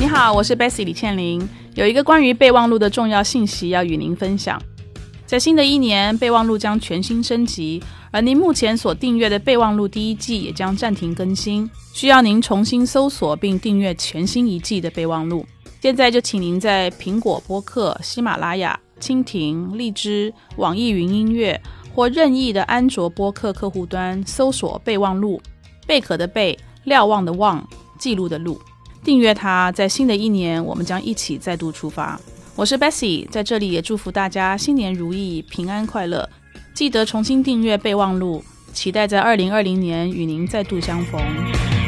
你好，我是 Bessy 李倩玲，有一个关于备忘录的重要信息要与您分享。在新的一年，备忘录将全新升级，而您目前所订阅的备忘录第一季也将暂停更新，需要您重新搜索并订阅全新一季的备忘录。现在就请您在苹果播客、喜马拉雅、蜻蜓、荔枝、网易云音乐或任意的安卓播客客户端搜索备忘录，贝壳的贝，瞭望的望，记录的录，订阅它。在新的一年，我们将一起再度出发。我是 Bessy，在这里也祝福大家新年如意、平安快乐。记得重新订阅备忘录，期待在二零二零年与您再度相逢。